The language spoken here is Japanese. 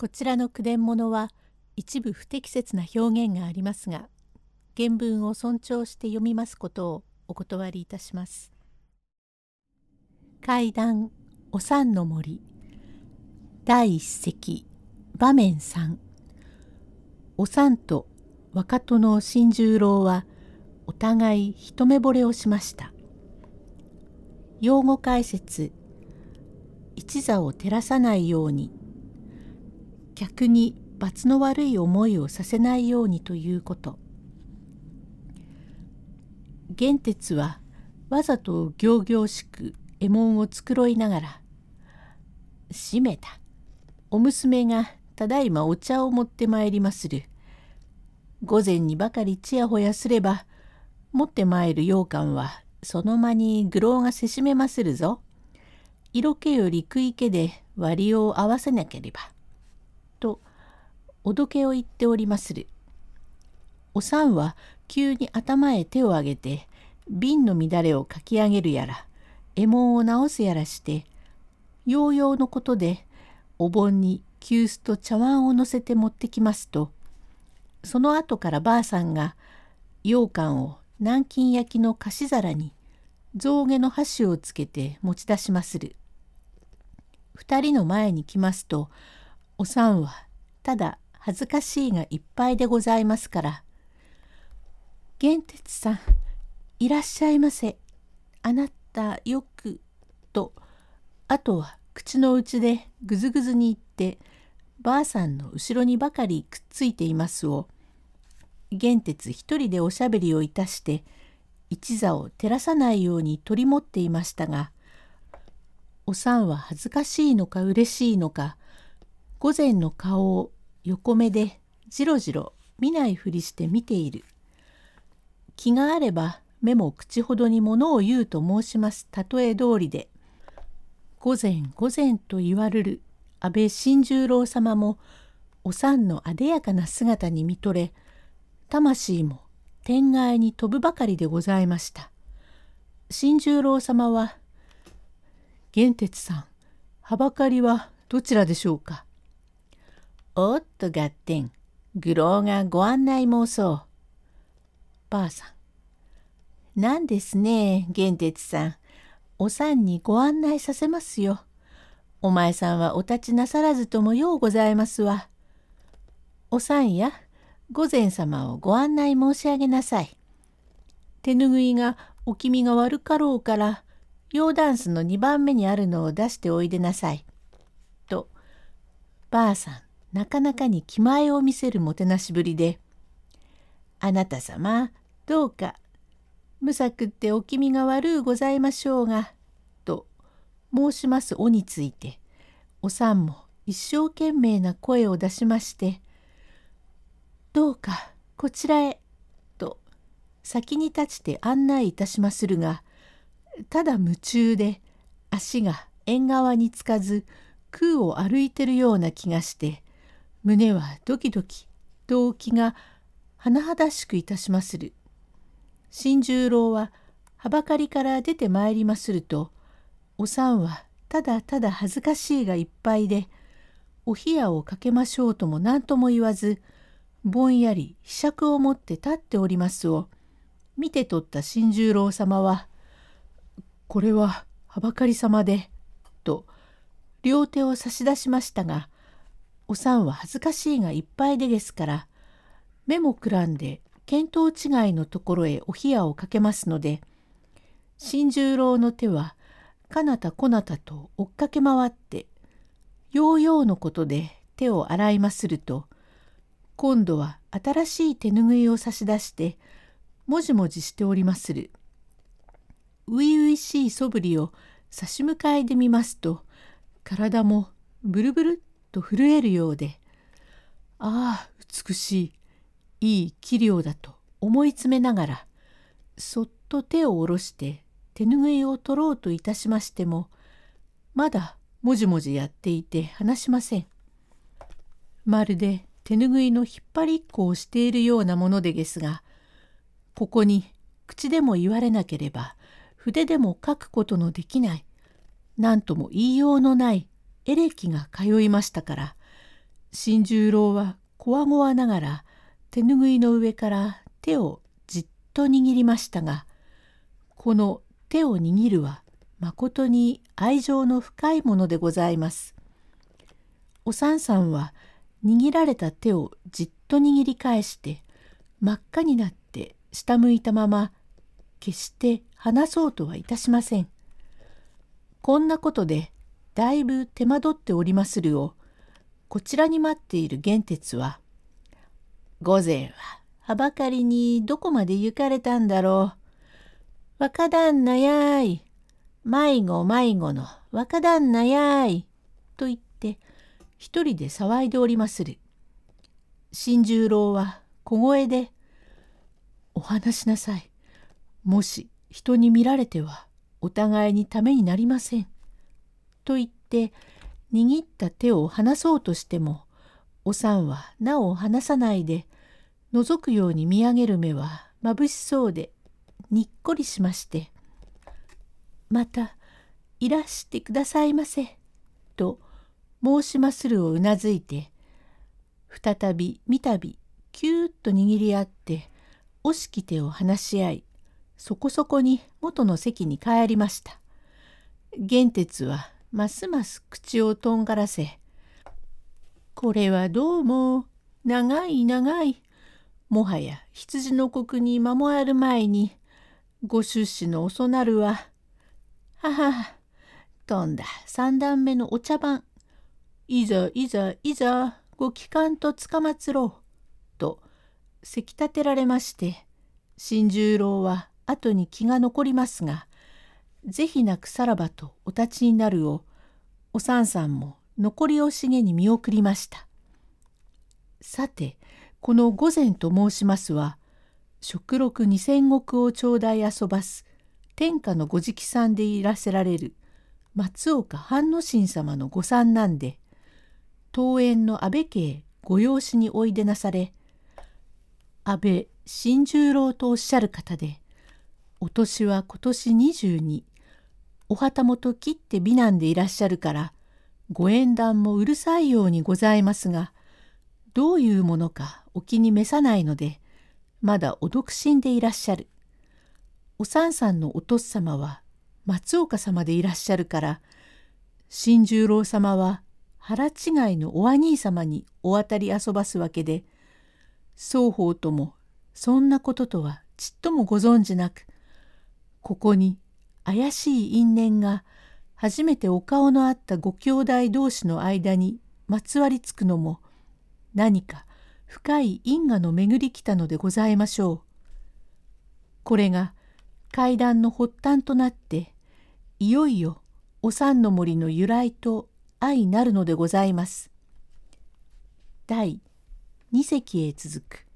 こちらの句伝物は一部不適切な表現がありますが原文を尊重して読みますことをお断りいたします。階段お三の森第一席場面3お三と若殿新十郎はお互い一目惚れをしました。用語解説一座を照らさないように客に罰の悪い思いをさせないようにということ玄鉄はわざと仰々しく右衛門を繕いながら「閉めたお娘がただいまお茶を持ってまいりまする」午前にばかりちやほやすれば持ってまいる羊羹はその間に愚郎がせしめまするぞ。色気より食い気で割を合わせなければ。とおどけを言っておりまする。おさんは急に頭へ手を上げて瓶の乱れをかき上げるやら右衛門を直すやらしてようようのことでお盆に急須と茶碗を乗せて持ってきますとその後からばあさんが羊羹を南京焼きの菓子皿に象牙の箸をつけて持ち出しまする。二人の前に来ますとおさんはただ恥ずかしいがいっぱいでございますから。玄哲さん、いらっしゃいませ。あなたよく、と、あとは口の内でぐずぐずに言って、ばあさんの後ろにばかりくっついていますを、玄哲一人でおしゃべりをいたして、一座を照らさないように取り持っていましたが、おさんは恥ずかしいのか嬉しいのか、午前の顔を横目でじろじろ見ないふりして見ている。気があれば目も口ほどにものを言うと申します例え通りで午前午前と言われる安倍新十郎様もお産のあでやかな姿に見とれ魂も天外に飛ぶばかりでございました。新十郎様は「玄哲さんはばかりはどちらでしょうか?」おっと合点、愚郎がご案内申そう。ばあさん。なんですね、玄哲さん。おさんにご案内させますよ。お前さんはお立ちなさらずともようございますわ。おさんや、御前様をご案内申し上げなさい。手ぬぐいがお気味が悪かろうから、洋ダンスの2番目にあるのを出しておいでなさい。と、ばあさん、なかなかに気前を見せるもてなしぶりで「あなた様どうか無策ってお気味が悪うございましょうが」と申しますおについておさんも一生懸命な声を出しまして「どうかこちらへ」と先に立ちて案内いたしまするがただ夢中で足が縁側につかず空を歩いてるような気がして胸はドキドキ動機が甚だしくいたしまする。新十郎ははばかりから出てまいりまするとおさんはただただ恥ずかしいがいっぱいでお冷やをかけましょうとも何とも言わずぼんやりひしゃくを持って立っておりますを見て取った新十郎様は「これははばかり様で」と両手を差し出しましたがおさんは恥ずかしいがいっぱいでですから目もくらんで見当違いのところへお冷やをかけますので新十郎の手はかなたこなたと追っかけ回ってようようのことで手を洗いますると今度は新しい手ぬぐいを差し出してもじもじしておりまする。初々しいそぶりを差し向かいで見ますと体もブルブルと震えるようでああ美しいいい器量だと思い詰めながらそっと手を下ろして手ぬぐいを取ろうといたしましてもまだもじもじやっていて話しません。まるで手ぬぐいの引っ張りっこをしているようなものでですがここに口でも言われなければ筆でも書くことのできない何とも言いようのないエレキが通いましたから新十郎はこわごわながら手ぬぐいの上から手をじっと握りましたがこの手を握るはまことに愛情の深いものでございます。おさんさんは握られた手をじっと握り返して真っ赤になって下向いたまま決して話そうとはいたしません。こんなことでだいぶ手間取っておりまするをこちらに待っている玄鉄は「御前ははばかりにどこまで行かれたんだろう。若旦那やい。迷子迷子の若旦那やい。」と言って一人で騒いでおりまする。新十郎は小声で「お話しなさい。もし人に見られてはお互いにためになりません。と言って握った手を離そうとしてもおさんはなお離さないで覗くように見上げる目はまぶしそうでにっこりしまして「またいらしてくださいませ」と申しまするをうなずいて再び三度キューッと握り合って惜しき手を離し合いそこそこに元の席に帰りました。玄鉄はますます口をとんがらせ「これはどうも長い長い。もはや羊の国に守ある前にご出資の遅なるははは。飛んだ三段目のお茶番。いざいざいざご帰還とつかまつろう」とせき立てられまして新十郎は後に気が残りますが是非なくさらばとお立ちになるをおさんさんも残り惜しげに見送りました。さてこの御前と申しますは食禄二千石を頂戴遊ばす天下のご直参でいらせられる松岡半之進様の御参なんで東園の安倍家へご養子においでなされ安倍新十郎とおっしゃる方でお年は今年22お旗本切って美男でいらっしゃるからご縁談もうるさいようにございますがどういうものかお気に召さないのでまだお独身でいらっしゃる。お三さんのお父様は松岡様でいらっしゃるから新十郎様は腹違いのお兄様にお渡り遊ばすわけで双方ともそんなこととはちっともご存じなくここに怪しい因縁が初めてお顔のあったご兄弟同士の間にまつわりつくのも何か深い因果の巡り来たのでございましょう。これが階段の発端となっていよいよお三の森の由来と相なるのでございます。第二席へ続く